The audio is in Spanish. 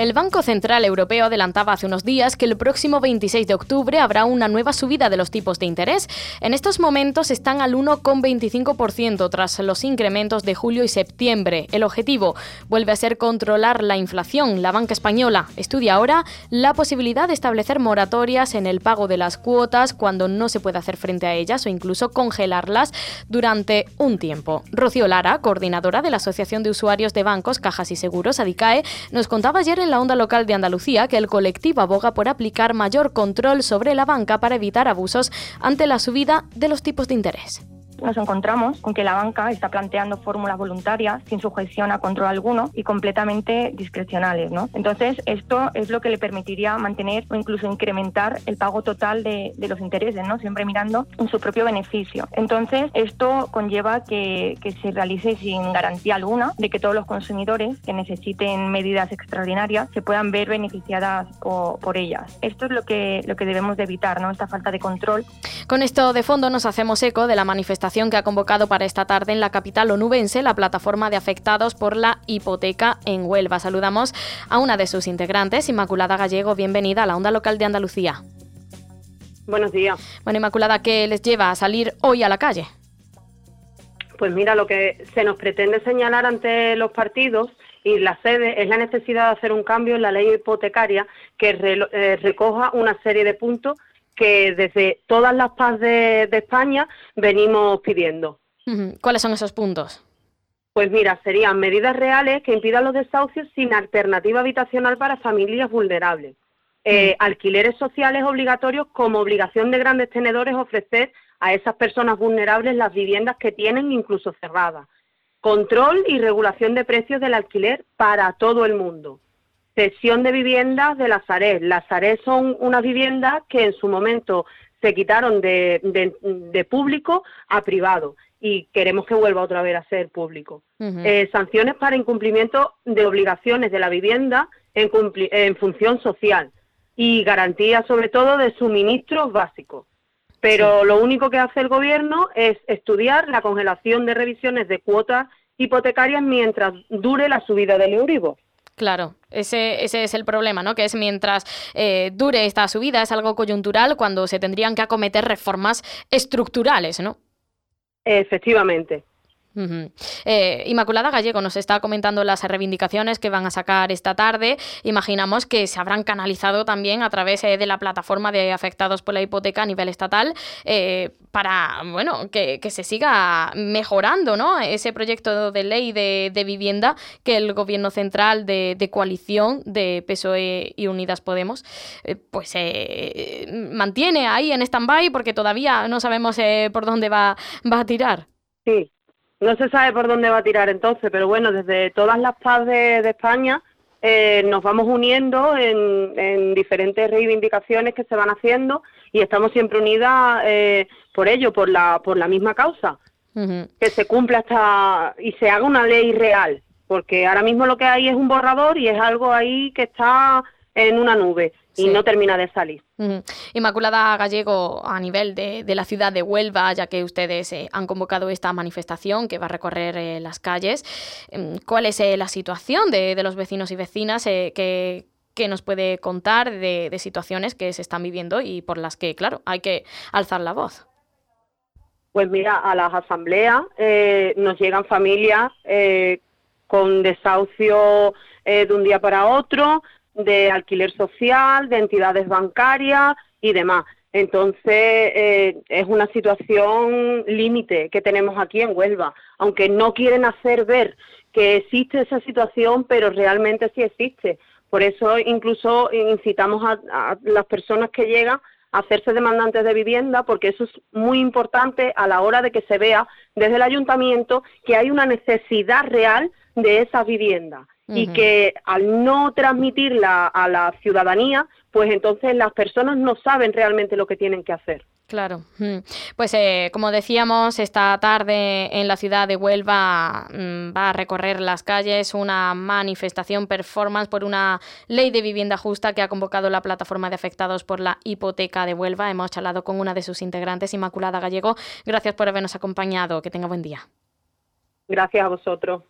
El Banco Central Europeo adelantaba hace unos días que el próximo 26 de octubre habrá una nueva subida de los tipos de interés. En estos momentos están al 1,25% tras los incrementos de julio y septiembre. El objetivo vuelve a ser controlar la inflación. La banca española estudia ahora la posibilidad de establecer moratorias en el pago de las cuotas cuando no se puede hacer frente a ellas o incluso congelarlas durante un tiempo. Rocío Lara, coordinadora de la Asociación de Usuarios de Bancos, Cajas y Seguros, ADICAE, nos contaba ayer en la onda local de Andalucía que el colectivo aboga por aplicar mayor control sobre la banca para evitar abusos ante la subida de los tipos de interés nos encontramos con que la banca está planteando fórmulas voluntarias sin sujeción a control alguno y completamente discrecionales. ¿no? Entonces, esto es lo que le permitiría mantener o incluso incrementar el pago total de, los intereses, ¿no? siempre mirando en su propio beneficio. Entonces, esto conlleva que, se realice sin garantía alguna de que todos los consumidores que necesiten medidas extraordinarias se puedan ver beneficiadas o, por ellas. Esto es lo que, lo que debemos de evitar, ¿no? esta falta de control. Con esto de fondo nos hacemos eco de la manifestación que ha convocado para esta tarde en la capital onubense la plataforma de afectados por la hipoteca en Huelva. Saludamos a una de sus integrantes, Inmaculada Gallego. Bienvenida a la onda local de Andalucía. Buenos días. Bueno, Inmaculada, ¿qué les lleva a salir hoy a la calle? Pues mira, lo que se nos pretende señalar ante los partidos y la sede es la necesidad de hacer un cambio en la ley hipotecaria que eh, recoja una serie de puntos que desde todas las paz de, España venimos pidiendo. ¿Cuáles son esos puntos? Pues mira, serían medidas reales que impidan los desahucios sin alternativa habitacional para familias vulnerables. Eh, alquileres sociales obligatorios como obligación de grandes tenedores ofrecer a esas personas vulnerables las viviendas que tienen incluso cerradas. Control y regulación de precios del alquiler para todo el mundo. Cesión de viviendas de las ARES. Las ARES son unas viviendas que en su momento se quitaron de, público a privado y queremos que vuelva otra vez a ser público. Eh, sanciones para incumplimiento de obligaciones de la vivienda en, en función social y garantías sobre todo de suministros básicos. Pero lo único que hace el gobierno es estudiar la congelación de revisiones de cuotas hipotecarias mientras dure la subida del Euribor. Claro, ese, ese es el problema, ¿no? Que es mientras eh, dure esta subida, es algo coyuntural cuando se tendrían que acometer reformas estructurales, ¿no? Efectivamente. Eh, Inmaculada Gallego nos está comentando las reivindicaciones que van a sacar esta tarde. Imaginamos que se habrán canalizado también a través eh, de la plataforma de afectados por la hipoteca a nivel estatal eh, para bueno que, se siga mejorando ¿no? ese proyecto de ley de, vivienda que el gobierno central de, coalición de PSOE y Unidas Podemos pues mantiene ahí en stand-by porque todavía no sabemos por dónde va, va a tirar. Sí, no se sabe por dónde va a tirar entonces, pero bueno, desde todas las paz de, España eh, nos vamos uniendo en, diferentes reivindicaciones que se van haciendo y estamos siempre unidas eh, por ello, por la, por la misma causa. Que se cumpla hasta y se haga una ley real, porque ahora mismo lo que hay es un borrador y es algo ahí que está en una nube y no termina de salir. Inmaculada Gallego, a nivel de, la ciudad de Huelva, ya que ustedes eh, han convocado esta manifestación que va a recorrer eh, las calles, em, ¿cuál es eh, la situación de, los vecinos y vecinas que, nos puede contar de, situaciones que se están viviendo y por las que, claro, hay que alzar la voz? Pues mira, a las asambleas nos llegan familias con desahucio de un día para otro, de alquiler social, de entidades bancarias y demás. Entonces, eh, es una situación límite que tenemos aquí en Huelva, aunque no quieren hacer ver que existe esa situación, pero realmente sí existe. Por eso incluso incitamos a, las personas que llegan a hacerse demandantes de vivienda, porque eso es muy importante a la hora de que se vea desde el ayuntamiento que hay una necesidad real de esas viviendas y que al no transmitirla a la ciudadanía, pues entonces las personas no saben realmente lo que tienen que hacer. Claro. Pues eh, como decíamos, esta tarde en la ciudad de Huelva mm, va a recorrer las calles una manifestación performance por una ley de vivienda justa que ha convocado la plataforma de afectados por la hipoteca de Huelva. Hemos charlado con una de sus integrantes, Inmaculada Gallego. Gracias por habernos acompañado. Que tenga buen día. Gracias a vosotros.